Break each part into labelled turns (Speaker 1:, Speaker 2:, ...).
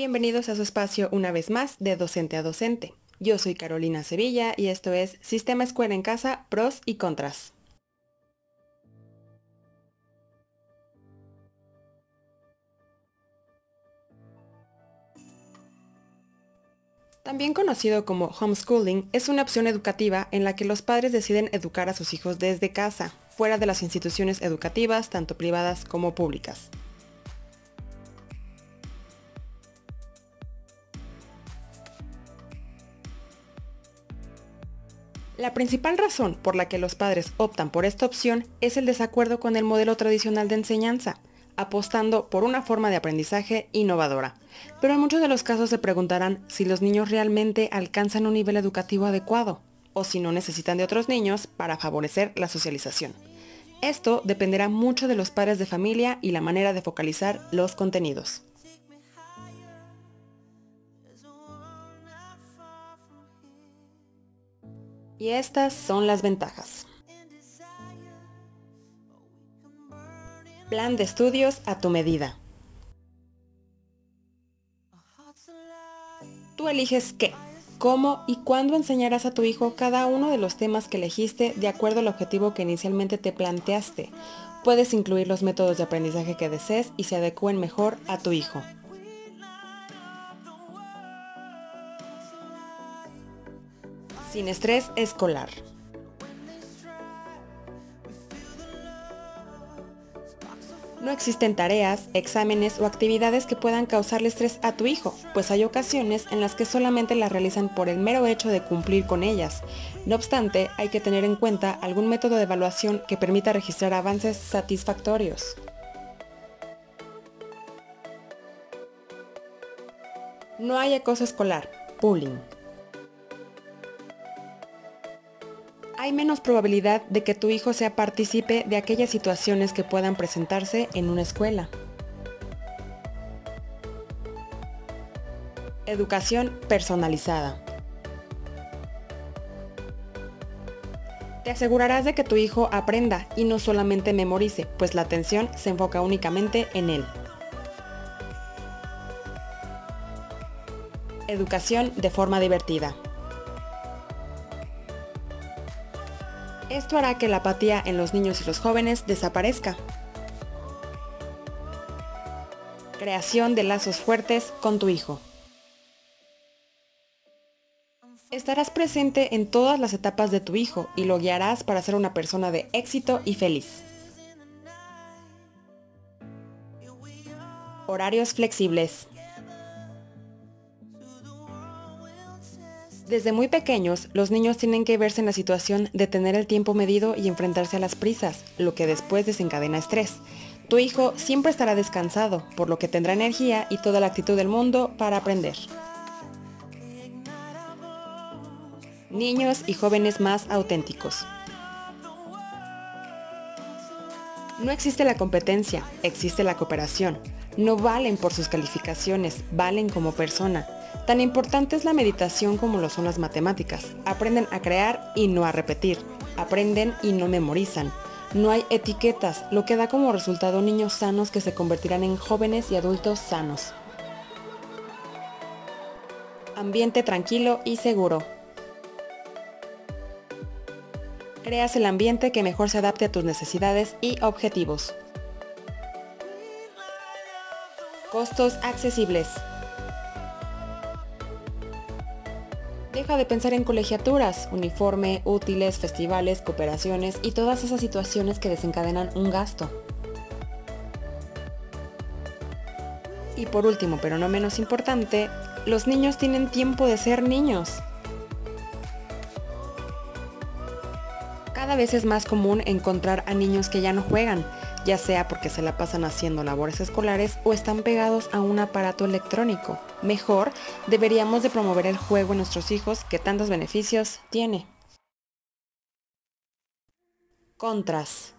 Speaker 1: Bienvenidos a su espacio una vez más de Docente a Docente. Yo soy Carolina Sevilla y esto es Sistema Escuela en Casa, pros y contras. También conocido como homeschooling, es una opción educativa en la que los padres deciden educar a sus hijos desde casa, fuera de las instituciones educativas, tanto privadas como públicas. La principal razón por la que los padres optan por esta opción es el desacuerdo con el modelo tradicional de enseñanza, apostando por una forma de aprendizaje innovadora. Pero en muchos de los casos se preguntarán si los niños realmente alcanzan un nivel educativo adecuado o si no necesitan de otros niños para favorecer la socialización. Esto dependerá mucho de los padres de familia y la manera de focalizar los contenidos. Y estas son las ventajas. Plan de estudios a tu medida. Tú eliges qué, cómo y cuándo enseñarás a tu hijo cada uno de los temas que elegiste de acuerdo al objetivo que inicialmente te planteaste. Puedes incluir los métodos de aprendizaje que desees y se adecúen mejor a tu hijo. Sin estrés escolar. No existen tareas, exámenes o actividades que puedan causarle estrés a tu hijo, pues hay ocasiones en las que solamente las realizan por el mero hecho de cumplir con ellas. No obstante, hay que tener en cuenta algún método de evaluación que permita registrar avances satisfactorios. No hay acoso escolar, bullying. Hay menos probabilidad de que tu hijo sea partícipe de aquellas situaciones que puedan presentarse en una escuela. Educación personalizada. Te asegurarás de que tu hijo aprenda y no solamente memorice, pues la atención se enfoca únicamente en él. Educación de forma divertida. Esto hará que la apatía en los niños y los jóvenes desaparezca. Creación de lazos fuertes con tu hijo. Estarás presente en todas las etapas de tu hijo y lo guiarás para ser una persona de éxito y feliz. Horarios flexibles. Desde muy pequeños, los niños tienen que verse en la situación de tener el tiempo medido y enfrentarse a las prisas, lo que después desencadena estrés. Tu hijo siempre estará descansado, por lo que tendrá energía y toda la actitud del mundo para aprender. Niños y jóvenes más auténticos. No existe la competencia, existe la cooperación. No valen por sus calificaciones, valen como persona. Tan importante es la meditación como lo son las matemáticas. Aprenden a crear y no a repetir. Aprenden y no memorizan. No hay etiquetas, lo que da como resultado niños sanos que se convertirán en jóvenes y adultos sanos. Ambiente tranquilo y seguro. Creas el ambiente que mejor se adapte a tus necesidades y objetivos. Costos accesibles. De pensar en colegiaturas, uniforme, útiles, festivales, cooperaciones y todas esas situaciones que desencadenan un gasto. Y por último, pero no menos importante, los niños tienen tiempo de ser niños. Cada vez es más común encontrar a niños que ya no juegan, ya sea porque se la pasan haciendo labores escolares o están pegados a un aparato electrónico. Mejor, deberíamos de promover el juego en nuestros hijos que tantos beneficios tiene. Contras.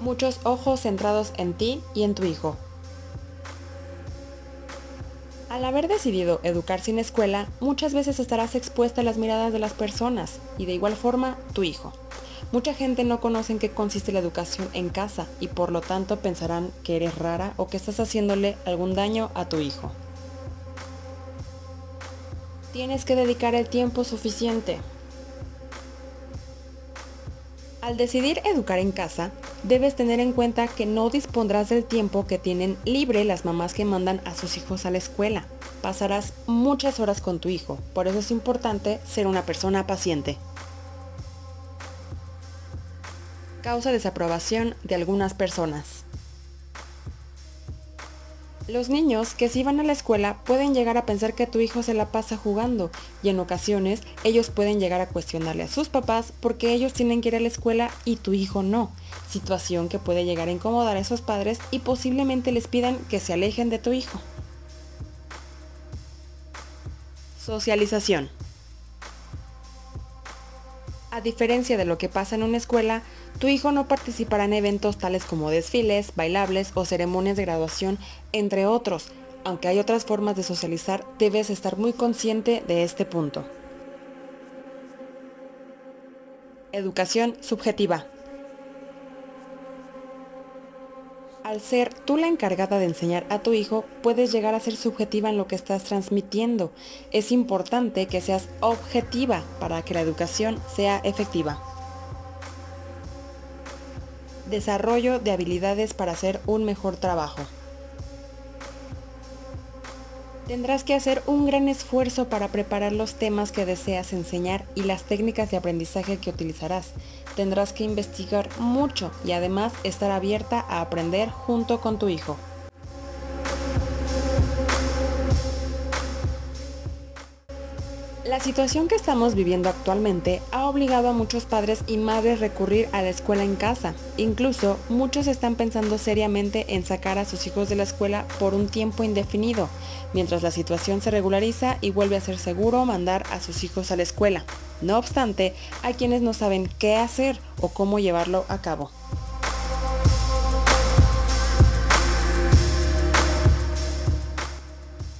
Speaker 1: Muchos ojos centrados en ti y en tu hijo. Al haber decidido educar sin escuela, muchas veces estarás expuesta a las miradas de las personas y de igual forma tu hijo. Mucha gente no conoce en qué consiste la educación en casa y por lo tanto pensarán que eres rara o que estás haciéndole algún daño a tu hijo. Tienes que dedicar el tiempo suficiente. Al decidir educar en casa, debes tener en cuenta que no dispondrás del tiempo que tienen libre las mamás que mandan a sus hijos a la escuela. Pasarás muchas horas con tu hijo, por eso es importante ser una persona paciente. Causa desaprobación de algunas personas. Los niños que si van a la escuela pueden llegar a pensar que tu hijo se la pasa jugando y en ocasiones ellos pueden llegar a cuestionarle a sus papás porque ellos tienen que ir a la escuela y tu hijo no, situación que puede llegar a incomodar a esos padres y posiblemente les pidan que se alejen de tu hijo. Socialización. A diferencia de lo que pasa en una escuela, tu hijo no participará en eventos tales como desfiles, bailables o ceremonias de graduación, entre otros. Aunque hay otras formas de socializar, debes estar muy consciente de este punto. Educación subjetiva. Al ser tú la encargada de enseñar a tu hijo, puedes llegar a ser subjetiva en lo que estás transmitiendo. Es importante que seas objetiva para que la educación sea efectiva. Desarrollo de habilidades para hacer un mejor trabajo. Tendrás que hacer un gran esfuerzo para preparar los temas que deseas enseñar y las técnicas de aprendizaje que utilizarás. Tendrás que investigar mucho y además estar abierta a aprender junto con tu hijo. La situación que estamos viviendo actualmente ha obligado a muchos padres y madres recurrir a la escuela en casa. Incluso muchos están pensando seriamente en sacar a sus hijos de la escuela por un tiempo indefinido, mientras la situación se regulariza y vuelve a ser seguro mandar a sus hijos a la escuela. No obstante, hay quienes no saben qué hacer o cómo llevarlo a cabo.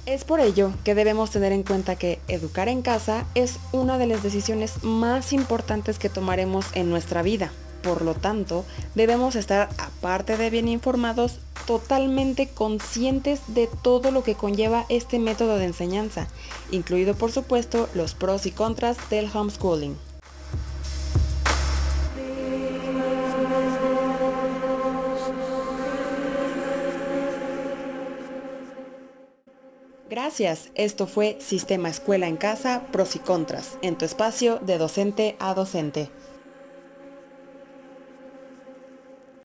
Speaker 1: Es por ello que debemos tener en cuenta que educar en casa es una de las decisiones más importantes que tomaremos en nuestra vida. Por lo tanto, debemos estar, aparte de bien informados, totalmente conscientes de todo lo que conlleva este método de enseñanza, incluido por supuesto los pros y contras del homeschooling. Gracias, esto fue Sistema Escuela en Casa, pros y contras, en tu espacio de docente a docente.